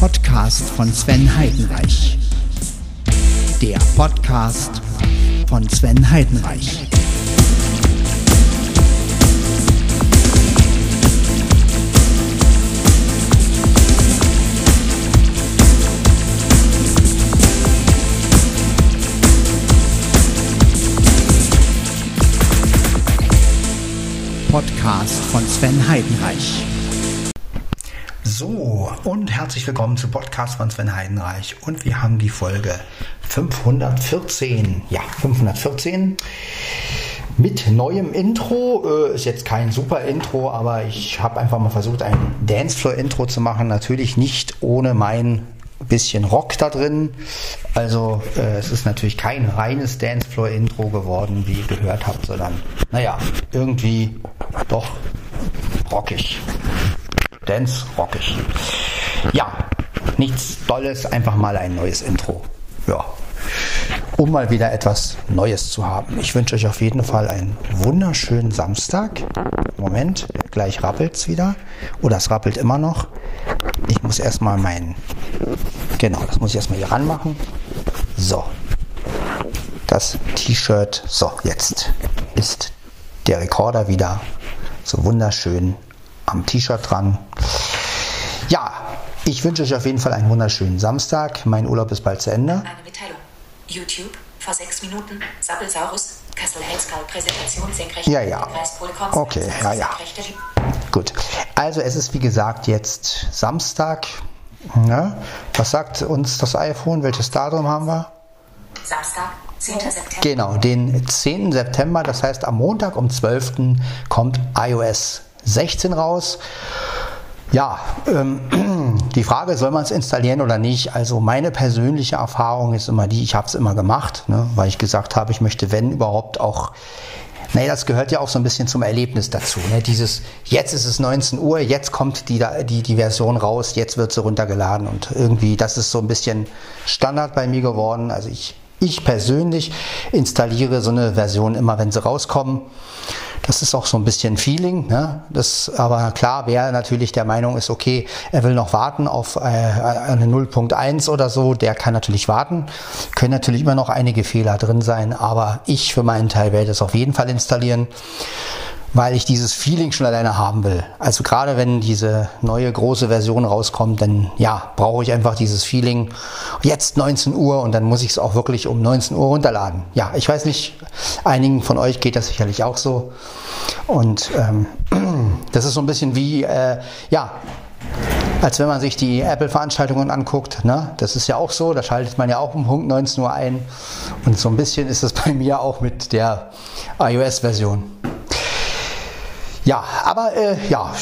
Podcast von Sven Heidenreich. Der Podcast von Sven Heidenreich. Podcast von Sven Heidenreich. So, und herzlich willkommen zu Podcast von Sven Heidenreich. Und wir haben die Folge 514. Ja, 514. Mit neuem Intro. Äh, ist jetzt kein super Intro, aber ich habe einfach mal versucht, ein Dancefloor-Intro zu machen. Natürlich nicht ohne mein bisschen Rock da drin. Also äh, es ist natürlich kein reines Dancefloor-Intro geworden, wie ihr gehört habt, sondern naja, irgendwie doch rockig. Dance rockig. Ja, nichts Dolles, einfach mal ein neues Intro. Ja. Um mal wieder etwas Neues zu haben. Ich wünsche euch auf jeden Fall einen wunderschönen Samstag. Moment, gleich rappelt es wieder. Oder es rappelt immer noch. Ich muss erstmal meinen. Genau, das muss ich erstmal hier ranmachen. So. Das T-Shirt. So, jetzt ist der Rekorder wieder so wunderschön am T-Shirt dran. Ja, ich wünsche euch auf jeden Fall einen wunderschönen Samstag. Mein Urlaub ist bald zu Ende. Eine Mitteilung. YouTube vor sechs Minuten. Sappelsaurus. Kassel Helskal Präsentation senkrecht. Ja, ja. Okay, ja, ja. Gut. Also es ist wie gesagt jetzt Samstag. Ne? Was sagt uns das iPhone? Welches Datum haben wir? Samstag, 10. September. Genau, den 10. September. Das heißt, am Montag um 12. kommt iOS 16 raus. Ja, ähm, die Frage, soll man es installieren oder nicht? Also meine persönliche Erfahrung ist immer die, ich habe es immer gemacht, ne, weil ich gesagt habe, ich möchte, wenn überhaupt auch, naja, das gehört ja auch so ein bisschen zum Erlebnis dazu. Ne? Dieses, jetzt ist es 19 Uhr, jetzt kommt die, die, die Version raus, jetzt wird sie runtergeladen und irgendwie, das ist so ein bisschen Standard bei mir geworden. Also ich, ich persönlich installiere so eine Version immer, wenn sie rauskommen. Das ist auch so ein bisschen Feeling. Ne? Das, aber klar, wer natürlich der Meinung ist, okay, er will noch warten auf äh, eine 0.1 oder so, der kann natürlich warten. Können natürlich immer noch einige Fehler drin sein, aber ich für meinen Teil werde es auf jeden Fall installieren weil ich dieses Feeling schon alleine haben will. Also gerade wenn diese neue große Version rauskommt, dann ja, brauche ich einfach dieses Feeling. Jetzt 19 Uhr und dann muss ich es auch wirklich um 19 Uhr runterladen. Ja, ich weiß nicht, einigen von euch geht das sicherlich auch so. Und ähm, das ist so ein bisschen wie, äh, ja, als wenn man sich die Apple-Veranstaltungen anguckt. Ne? Das ist ja auch so, da schaltet man ja auch um Punkt 19 Uhr ein. Und so ein bisschen ist es bei mir auch mit der iOS-Version. Ja, aber äh, ja,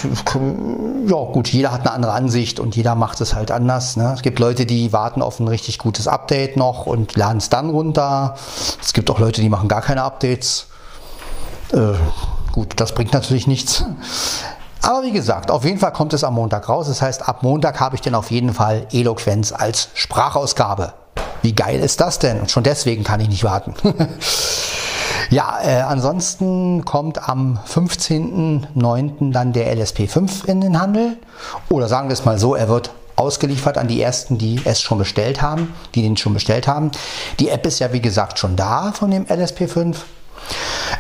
ja, gut, jeder hat eine andere Ansicht und jeder macht es halt anders. Ne? Es gibt Leute, die warten auf ein richtig gutes Update noch und laden es dann runter. Es gibt auch Leute, die machen gar keine Updates. Äh, gut, das bringt natürlich nichts. Aber wie gesagt, auf jeden Fall kommt es am Montag raus. Das heißt, ab Montag habe ich dann auf jeden Fall Eloquenz als Sprachausgabe. Wie geil ist das denn? Und schon deswegen kann ich nicht warten. Ja, äh, ansonsten kommt am 15.09. dann der LSP5 in den Handel. Oder sagen wir es mal so, er wird ausgeliefert an die ersten, die es schon bestellt haben, die den schon bestellt haben. Die App ist ja wie gesagt schon da von dem LSP5.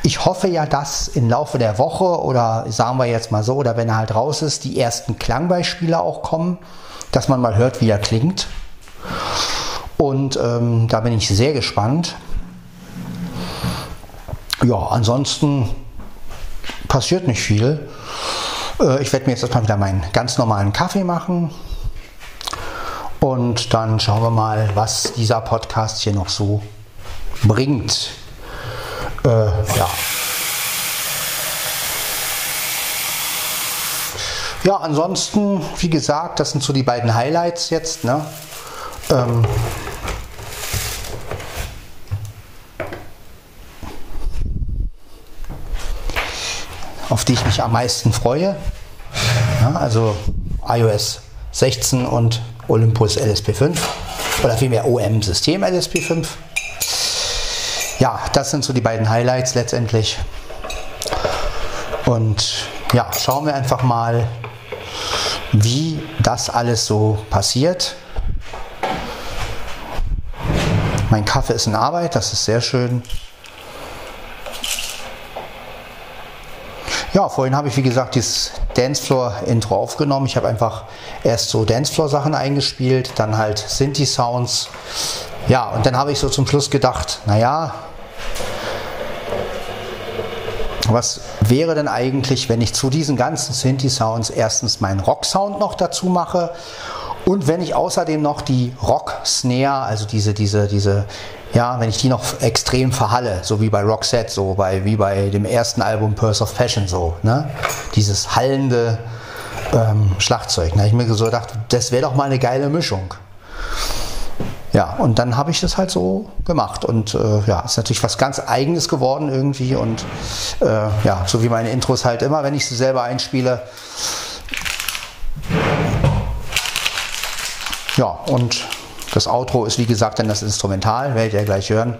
Ich hoffe ja, dass im Laufe der Woche oder sagen wir jetzt mal so, oder wenn er halt raus ist, die ersten Klangbeispiele auch kommen, dass man mal hört, wie er klingt. Und ähm, da bin ich sehr gespannt. Ja, ansonsten passiert nicht viel. Äh, ich werde mir jetzt erstmal wieder meinen ganz normalen Kaffee machen. Und dann schauen wir mal, was dieser Podcast hier noch so bringt. Äh, ja. Ja, ansonsten, wie gesagt, das sind so die beiden Highlights jetzt. Ne? Ähm, auf die ich mich am meisten freue. Ja, also iOS 16 und Olympus LSP5 oder vielmehr OM System LSP5. Ja, das sind so die beiden Highlights letztendlich. Und ja, schauen wir einfach mal, wie das alles so passiert. Mein Kaffee ist in Arbeit, das ist sehr schön. Ja, vorhin habe ich wie gesagt dieses Dancefloor-Intro aufgenommen. Ich habe einfach erst so Dancefloor-Sachen eingespielt, dann halt Synthi-Sounds. Ja, und dann habe ich so zum Schluss gedacht, naja, was wäre denn eigentlich, wenn ich zu diesen ganzen Synthi-Sounds erstens meinen Rock-Sound noch dazu mache und wenn ich außerdem noch die Rock-Snare, also diese, diese, diese, ja, wenn ich die noch extrem verhalle, so wie bei Roxette, so bei, wie bei dem ersten Album Purse of Passion, so, ne? Dieses hallende ähm, Schlagzeug. Da habe ich mir so gedacht, das wäre doch mal eine geile Mischung. Ja, und dann habe ich das halt so gemacht. Und äh, ja, ist natürlich was ganz Eigenes geworden irgendwie. Und äh, ja, so wie meine Intros halt immer, wenn ich sie selber einspiele. Ja, und das Outro ist wie gesagt dann das Instrumental, werdet ihr gleich hören.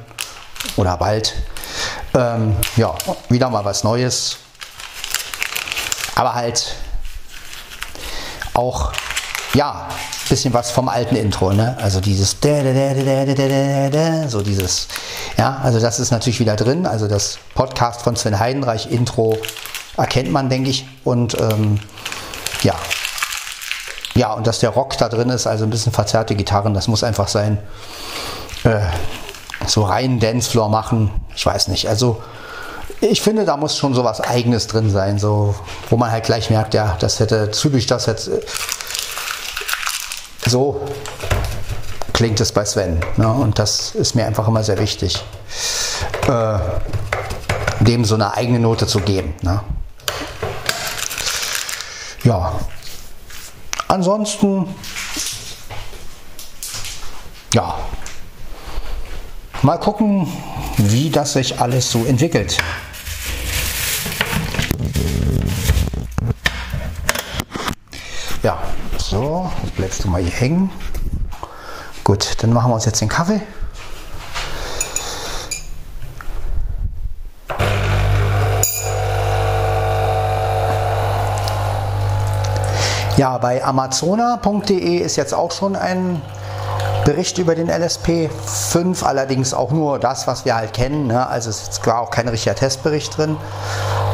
Oder bald. Ähm, ja, wieder mal was Neues. Aber halt auch, ja, bisschen was vom alten Intro, ne? Also dieses so dieses, ja, also das ist natürlich wieder drin. Also das Podcast von Sven Heidenreich Intro erkennt man, denke ich. Und ähm, ja, ja, und dass der Rock da drin ist, also ein bisschen verzerrte Gitarren, das muss einfach sein. Äh, so rein Dancefloor machen, ich weiß nicht. Also ich finde, da muss schon so was Eigenes drin sein, so wo man halt gleich merkt, ja, das hätte typisch das jetzt so klingt es bei Sven. Ne? Und das ist mir einfach immer sehr wichtig, äh, dem so eine eigene Note zu geben. Ne? Ja. Ansonsten, ja, mal gucken, wie das sich alles so entwickelt. Ja, so, bleibst du mal hier hängen. Gut, dann machen wir uns jetzt den Kaffee. Ja, bei amazona.de ist jetzt auch schon ein Bericht über den LSP 5, allerdings auch nur das, was wir halt kennen. Ne? Also es ist gar auch kein richtiger Testbericht drin.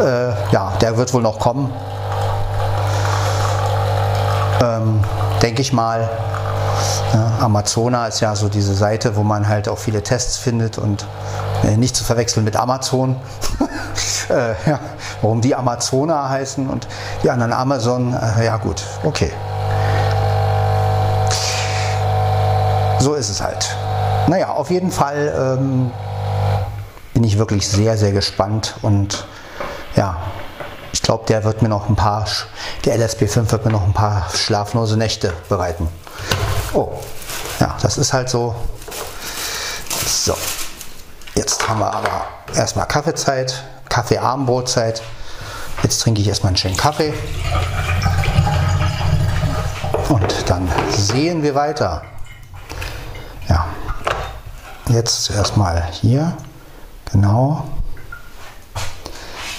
Äh, ja, der wird wohl noch kommen ähm, denke ich mal. Ja, Amazona ist ja so diese Seite, wo man halt auch viele Tests findet und nicht zu verwechseln mit Amazon. äh, ja, warum die Amazona heißen und die anderen Amazon, äh, ja gut, okay. So ist es halt. Naja, auf jeden Fall ähm, bin ich wirklich sehr, sehr gespannt und ja, ich glaube, der wird mir noch ein paar, der LSP5 wird mir noch ein paar schlaflose Nächte bereiten. Oh, ja, das ist halt so. So, jetzt haben wir aber erstmal Kaffeezeit, Kaffee-Abendbrotzeit. Jetzt trinke ich erstmal einen schönen Kaffee. Und dann sehen wir weiter. Ja, jetzt erstmal hier. Genau.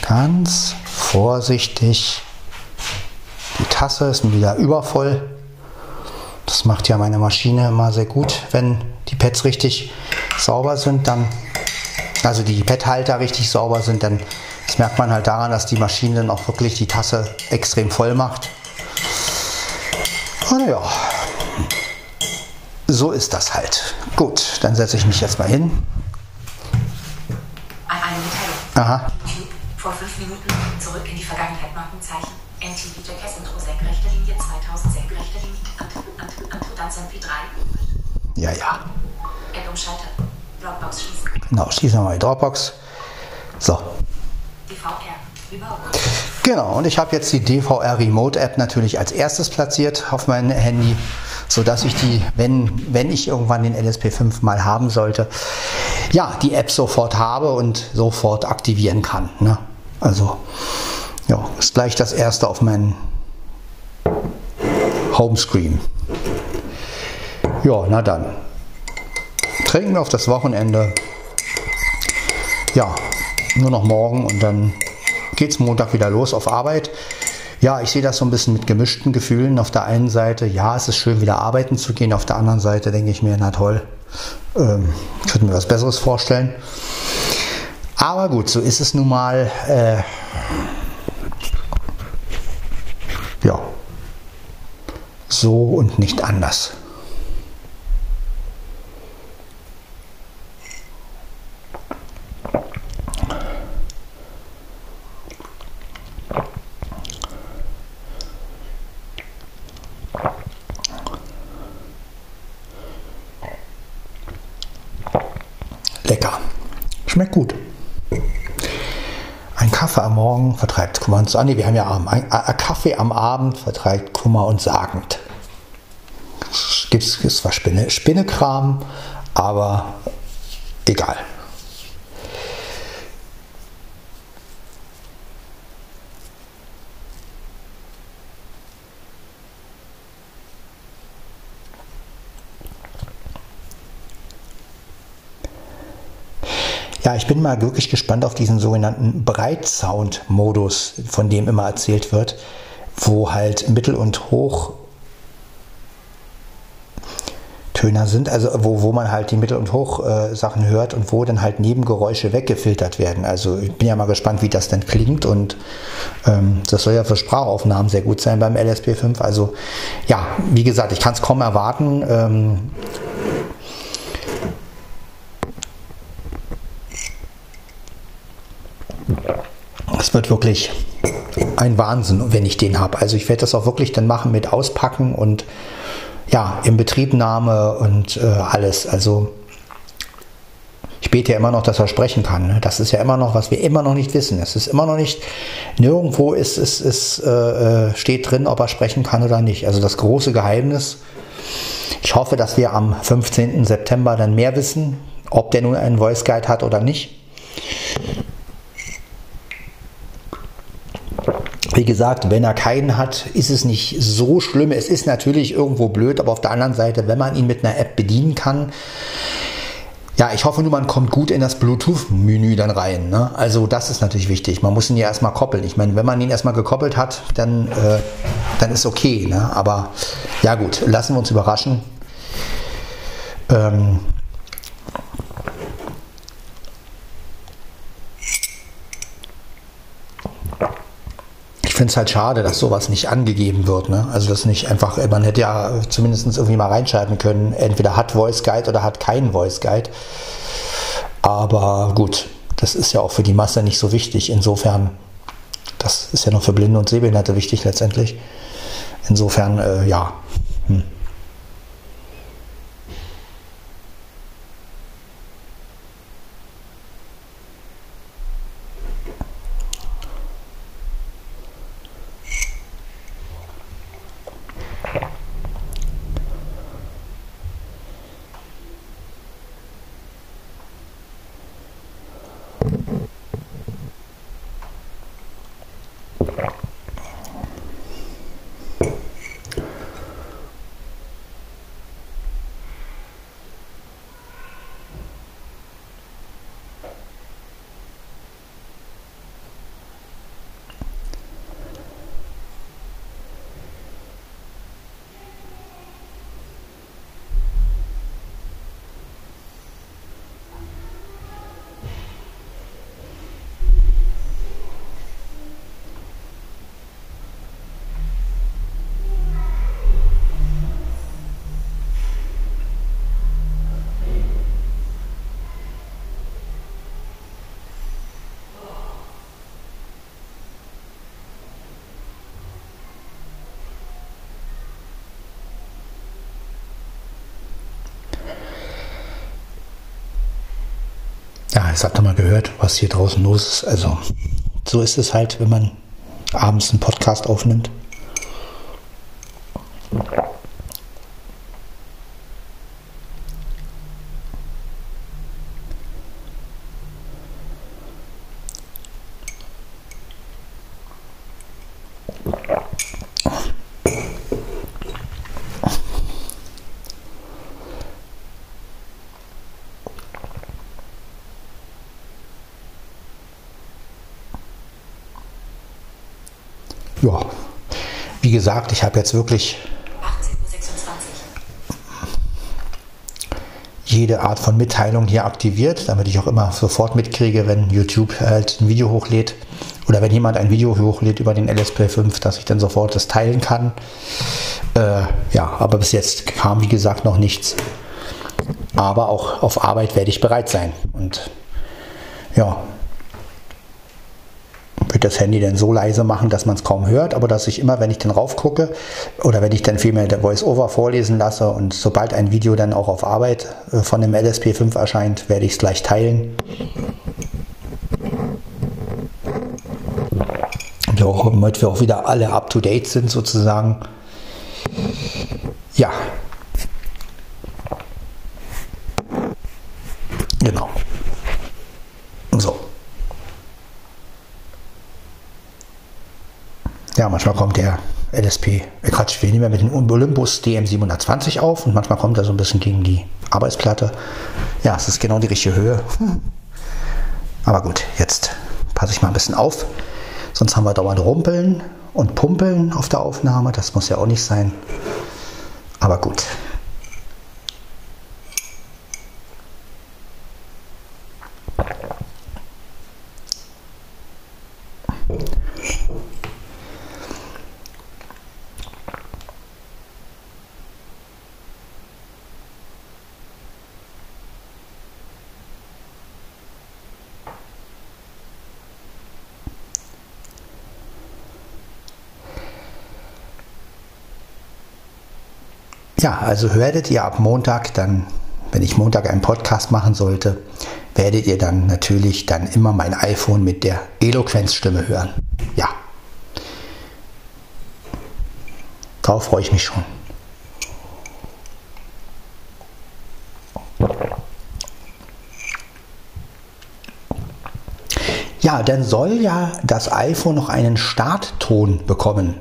Ganz vorsichtig. Die Tasse ist wieder übervoll. Das macht ja meine Maschine immer sehr gut, wenn die Pads richtig sauber sind, dann also die Pad-Halter richtig sauber sind, dann das merkt man halt daran, dass die Maschine dann auch wirklich die Tasse extrem voll macht. Und ja, so ist das halt. Gut, dann setze ich mich jetzt mal hin. Eine Mitteilung. Aha. YouTube, vor fünf Minuten zurück in die Vergangenheit Markenzeichen. MTV Jackass Intro senkrechte Linie 2000 senkrechte Linie. Ant- Ant- Ant- Dann MP3. Ja, ja. App umschalten. Dropbox schließen. Genau, schließen wir mal die Dropbox. So, DVR. Genau, und ich habe jetzt die DVR Remote App natürlich als erstes platziert auf mein Handy, sodass ich die, wenn, wenn ich irgendwann den LSP5 mal haben sollte, ja, die App sofort habe und sofort aktivieren kann. Ne? Also, ja, ist gleich das erste auf meinem Homescreen. Ja, na dann. Trinken wir auf das Wochenende. Ja, nur noch morgen und dann geht's Montag wieder los auf Arbeit. ja, ich sehe das so ein bisschen mit gemischten Gefühlen. Auf der einen Seite, ja, es ist schön, wieder arbeiten zu gehen. Auf der anderen Seite denke ich mir, na toll, ähm, könnte mir was Besseres vorstellen. Aber gut, so ist es nun mal. Äh, ja, so und nicht anders. Lecker. Schmeckt gut. Ein Kaffee vertreibt Kummer und Sorgen. Nee, wir haben ja Abend. Ein, ein, Kaffee am Abend vertreibt Kummer und Sagend. Gibt es zwar Spinne, Spinnekram, aber egal. Ja, ich bin mal wirklich gespannt auf diesen sogenannten Breitsound-Modus, von dem immer erzählt wird, wo halt Mittel- und Hoch Töner sind, also wo, wo man halt die Mittel- und Hochsachen äh, hört und wo dann halt Nebengeräusche weggefiltert werden. Also ich bin ja mal gespannt, wie das denn klingt und ähm, das soll ja für Sprachaufnahmen sehr gut sein beim LSP5. Also ja, wie gesagt, ich kann es kaum erwarten. Ähm, wird wirklich ein Wahnsinn, wenn ich den habe. Also ich werde das auch wirklich dann machen mit Auspacken und ja, Inbetriebnahme und äh, alles. Also ich bete ja immer noch, dass er sprechen kann. Ne? Das ist ja immer noch, was wir immer noch nicht wissen. Es ist immer noch nicht, nirgendwo ist, ist, ist, äh, äh steht drin, ob er sprechen kann oder nicht. Also das große Geheimnis. Ich hoffe, dass wir am 15. September dann mehr wissen, ob der nun einen Voice Guide hat oder nicht. Wie gesagt, wenn er keinen hat, ist es nicht so schlimm. Es ist natürlich irgendwo blöd, aber auf der anderen Seite, wenn man ihn mit einer App bedienen kann, ja, ich hoffe nur, man kommt gut in das Bluetooth-Menü dann rein. Ne? Also das ist natürlich wichtig. Man muss ihn ja erstmal koppeln. Ich meine, wenn man ihn erstmal gekoppelt hat, dann, äh, dann ist okay. Ne? Aber ja gut, lassen wir uns überraschen. Ähm, finde es halt schade, dass sowas nicht angegeben wird. Ne? Also das nicht einfach, man hätte ja zumindest irgendwie mal reinschalten können, entweder hat Voice Guide oder hat keinen Voice Guide. Aber gut, das ist ja auch für die Masse nicht so wichtig. Insofern, das ist ja noch für Blinde und Sehbehinderte wichtig letztendlich. Insofern, äh, ja. Hm. Jetzt habt ihr mal gehört, was hier draußen los ist. Also, so ist es halt, wenn man abends einen Podcast aufnimmt. Ja, wie gesagt, ich habe jetzt wirklich 18.26 jede Art von Mitteilung hier aktiviert, damit ich auch immer sofort mitkriege, wenn YouTube halt ein Video hochlädt oder wenn jemand ein Video hochlädt über den LSP5, dass ich dann sofort das teilen kann. Äh, ja, aber bis jetzt kam wie gesagt noch nichts. Aber auch auf Arbeit werde ich bereit sein. Und ja, würde das Handy dann so leise machen, dass man es kaum hört, aber dass ich immer, wenn ich dann raufgucke oder wenn ich dann vielmehr der Voice-Over vorlesen lasse und sobald ein Video dann auch auf Arbeit äh, von dem LSP5 erscheint, werde ich es gleich teilen. Ja, damit wir auch wieder alle up-to-date sind sozusagen. Ja. Genau. So. Ja, manchmal kommt der LSP, äh Quatsch, wir nehmen ja mit dem Olympus DM720 auf und manchmal kommt er so ein bisschen gegen die Arbeitsplatte. Ja, es ist genau die richtige Höhe. Aber gut, jetzt passe ich mal ein bisschen auf. Sonst haben wir dauernd Rumpeln und Pumpeln auf der Aufnahme. Das muss ja auch nicht sein. Aber gut. Ja, also werdet ihr ab Montag dann, wenn ich Montag einen Podcast machen sollte, werdet ihr dann natürlich dann immer mein iPhone mit der Eloquenzstimme hören. Ja. Darauf freue ich mich schon. Ja, dann soll ja das iPhone noch einen Startton bekommen.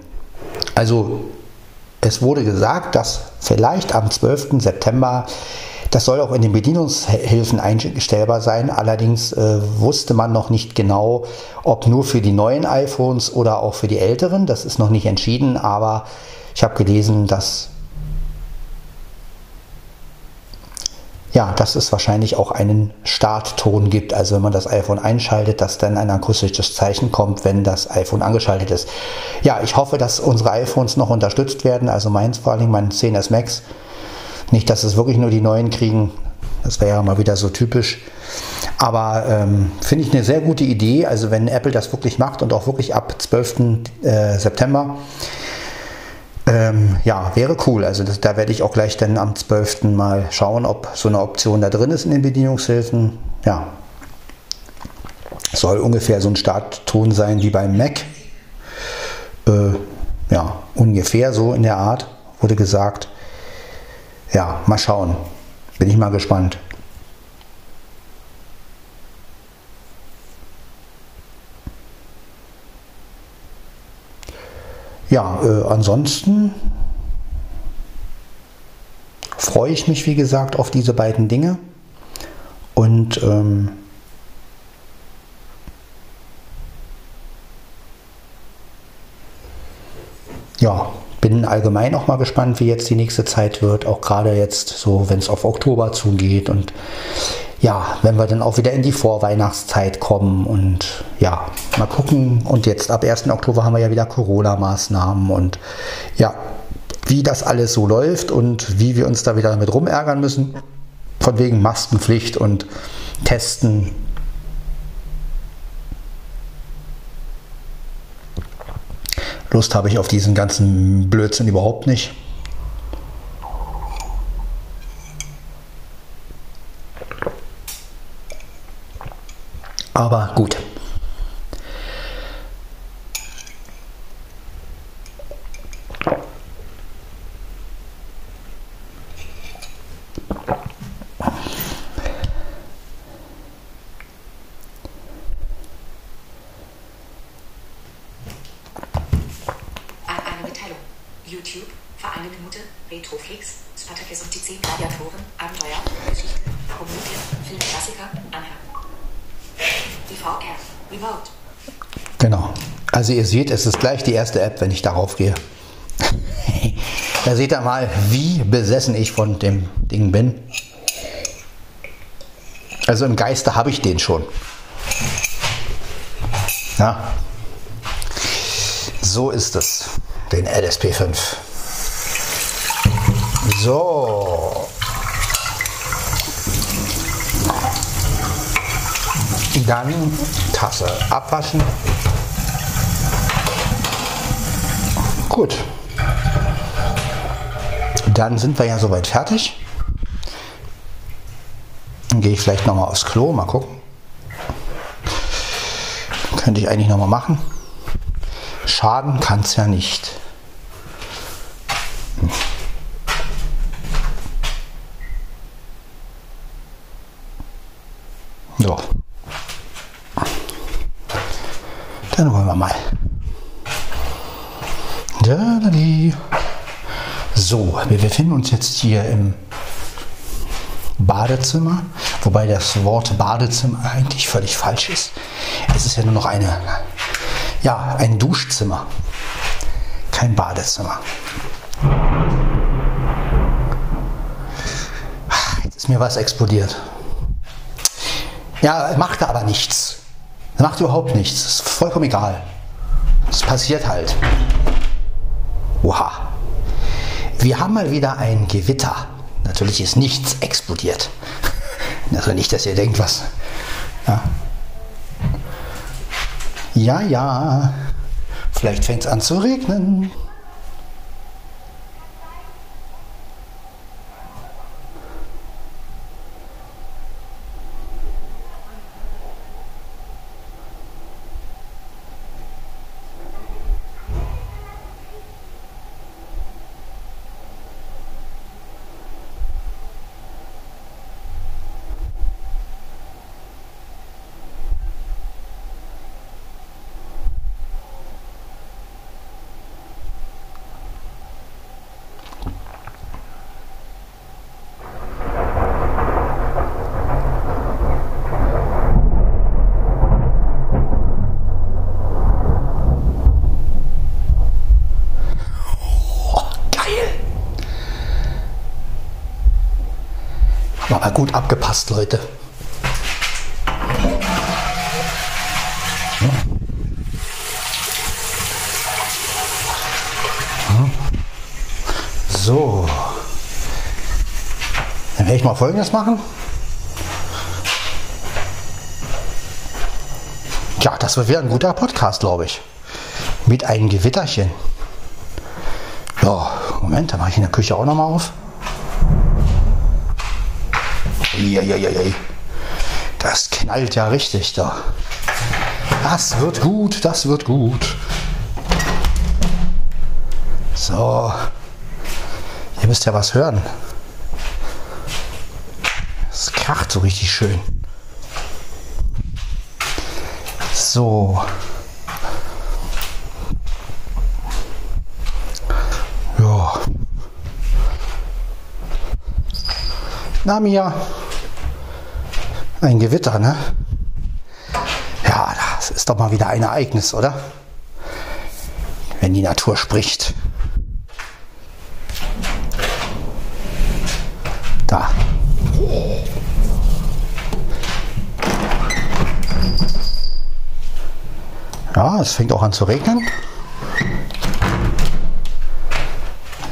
Also es wurde gesagt, dass vielleicht am 12. September, das soll auch in den Bedienungshilfen einstellbar sein, allerdings äh, wusste man noch nicht genau, ob nur für die neuen iPhones oder auch für die älteren. Das ist noch nicht entschieden, aber ich habe gelesen, dass ja, dass es wahrscheinlich auch einen Startton gibt. Also wenn man das iPhone einschaltet, dass dann ein akustisches Zeichen kommt, wenn das iPhone angeschaltet ist. Ja, ich hoffe, dass unsere iPhones noch unterstützt werden. Also meins vor allem, mein 10s Max. Nicht, dass es wirklich nur die neuen kriegen. Das wäre ja mal wieder so typisch. Aber ähm, finde ich eine sehr gute Idee. Also wenn Apple das wirklich macht und auch wirklich ab 12. Äh, September ähm, ja, wäre cool. Also das, da werde ich auch gleich dann am 12. mal schauen, ob so eine Option da drin ist in den Bedienungshilfen. Ja, soll ungefähr so ein Startton sein wie beim Mac. Äh, ja, ungefähr so in der Art, wurde gesagt. Ja, mal schauen. Bin ich mal gespannt. Ja, äh, ansonsten freue ich mich, wie gesagt, auf diese beiden Dinge. Und ähm, ja, bin allgemein auch mal gespannt, wie jetzt die nächste Zeit wird. Auch gerade jetzt so, wenn es auf Oktober zugeht und ja, wenn wir dann auch wieder in die Vorweihnachtszeit kommen und ja, mal gucken. Und jetzt ab 1. Oktober haben wir ja wieder Corona-Maßnahmen und ja, wie das alles so läuft und wie wir uns da wieder damit rumärgern müssen. Von wegen Maskenpflicht und Testen. Lust habe ich auf diesen ganzen Blödsinn überhaupt nicht. Aber gut. Eine Mitteilung. YouTube, für eine Minute, Retroflix, Spartacus und die 10 Gladiatoren, Abenteuer, Geschichte, Komödie, Film, Klassiker, Anhang. Die Es ist gleich die erste App, wenn ich darauf gehe. da seht ihr mal, wie besessen ich von dem Ding bin. Also im Geiste habe ich den schon. Ja. So ist es, den LSP5. So. Dann Tasse abwaschen. Gut. Dann sind wir ja soweit fertig. Dann gehe ich vielleicht nochmal aufs Klo, mal gucken. Könnte ich eigentlich nochmal machen. Schaden kann es ja nicht. So. Dann wollen wir mal. So, wir befinden uns jetzt hier im Badezimmer, wobei das Wort Badezimmer eigentlich völlig falsch ist. Es ist ja nur noch eine, ja, ein Duschzimmer, kein Badezimmer. Jetzt ist mir was explodiert. Ja, macht aber nichts. Macht überhaupt nichts. Ist vollkommen egal. Es passiert halt. Oha. Wir haben mal wieder ein Gewitter. Natürlich ist nichts explodiert. Also nicht, dass ihr denkt, was. Ja, ja. ja. Vielleicht fängt es an zu regnen. Aber gut abgepasst, Leute. So. Dann werde ich mal folgendes machen. Ja, das wird wieder ein guter Podcast, glaube ich. Mit einem Gewitterchen. Ja, Moment, da mache ich in der Küche auch nochmal auf. Eieieiei. Das knallt ja richtig da. Das wird gut, das wird gut. So. Ihr müsst ja was hören. Es kracht so richtig schön. So. Ja. Na Mia. Ein Gewitter, ne? Ja, das ist doch mal wieder ein Ereignis, oder? Wenn die Natur spricht. Da. Ja, es fängt auch an zu regnen.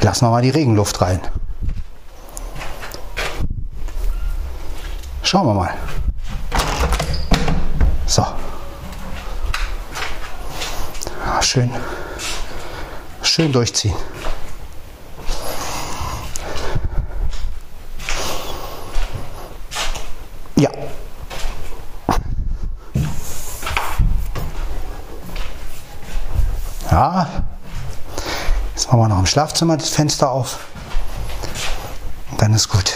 Lassen wir mal die Regenluft rein. Schauen wir mal. So. Ja, schön. Schön durchziehen. Ja. Ja. Jetzt machen wir noch im Schlafzimmer das Fenster auf. Und dann ist gut.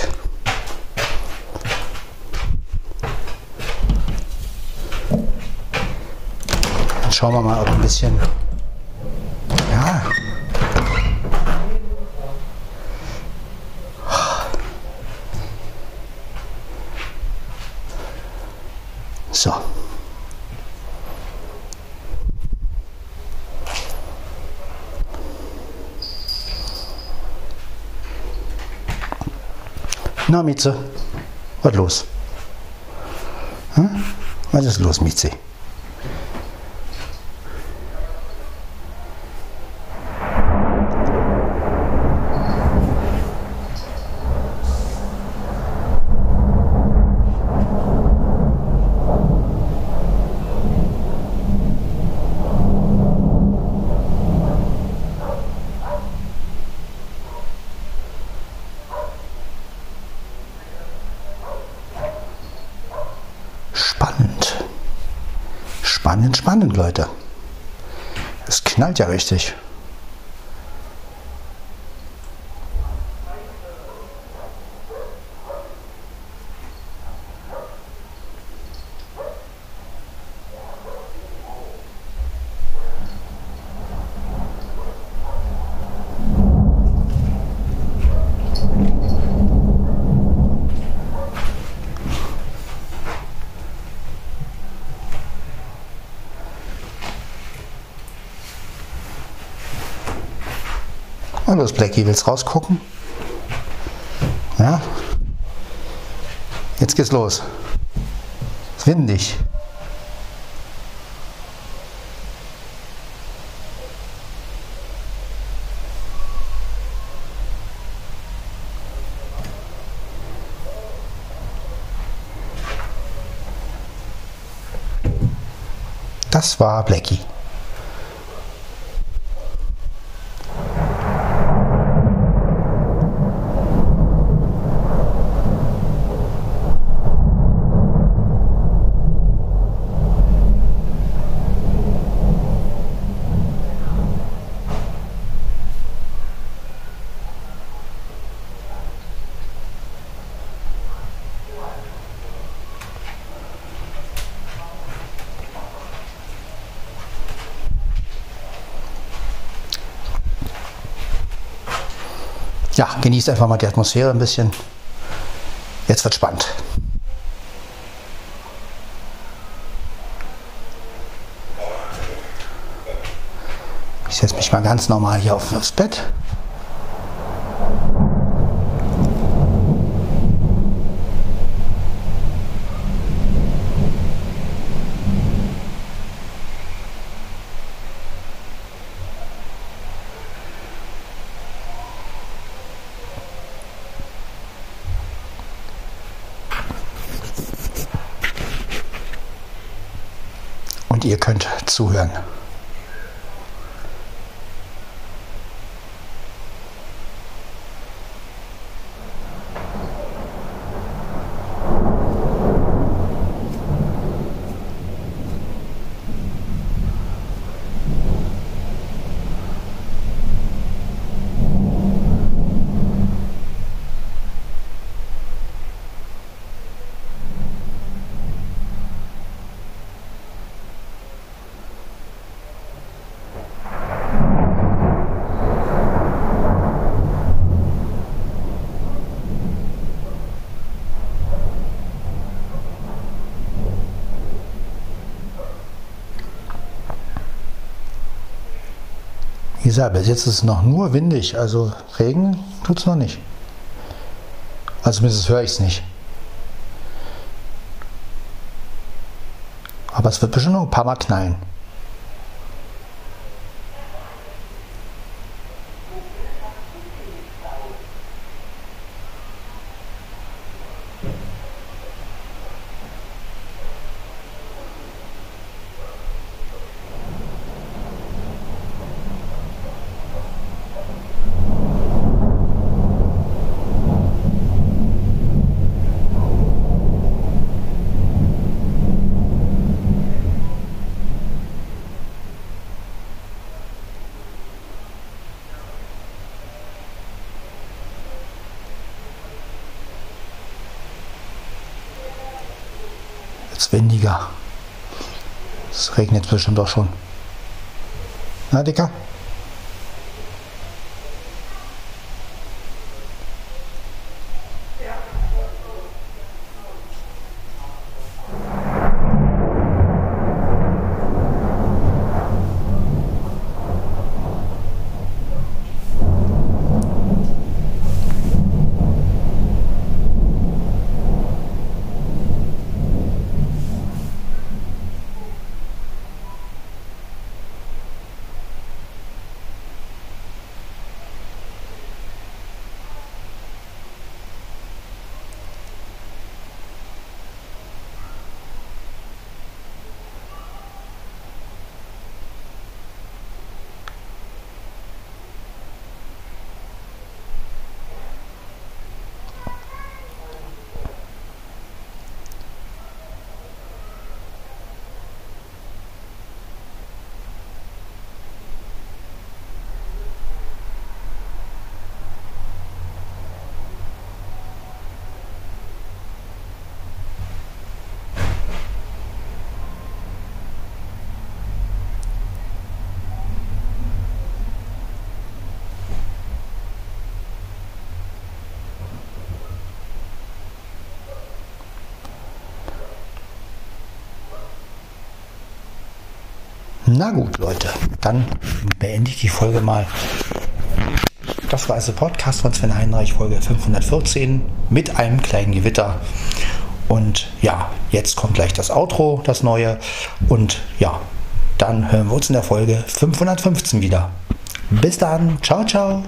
schauen wir mal, ob ein bisschen. Ja. So. Na, Mietze, was los? Hm? Was ist los, Mietze? Leute. Es knallt ja richtig. Los, Blackie, willst rausgucken? Ja? Jetzt geht's los. Ist windig. Das war Blackie. Ja, genießt einfach mal die Atmosphäre ein bisschen. Jetzt wird spannend. Ich setze mich mal ganz normal hier auf, aufs Bett. Und ihr könnt zuhören. Wie gesagt, bis jetzt ist es noch nur windig, also Regen tut es noch nicht. Also zumindest höre ich es nicht. Aber es wird bestimmt noch ein paar Mal knallen. Jetzt windiger. Es regnet bestimmt auch schon. Na, Dicker? Na gut, Leute, dann beende ich die Folge mal. Das war also Podcast von Sven Heinreich, Folge 514 mit einem kleinen Gewitter. Und ja, jetzt kommt gleich das Outro, das neue. Und ja, dann hören wir uns in der Folge 515 wieder. Bis dann. Ciao, ciao.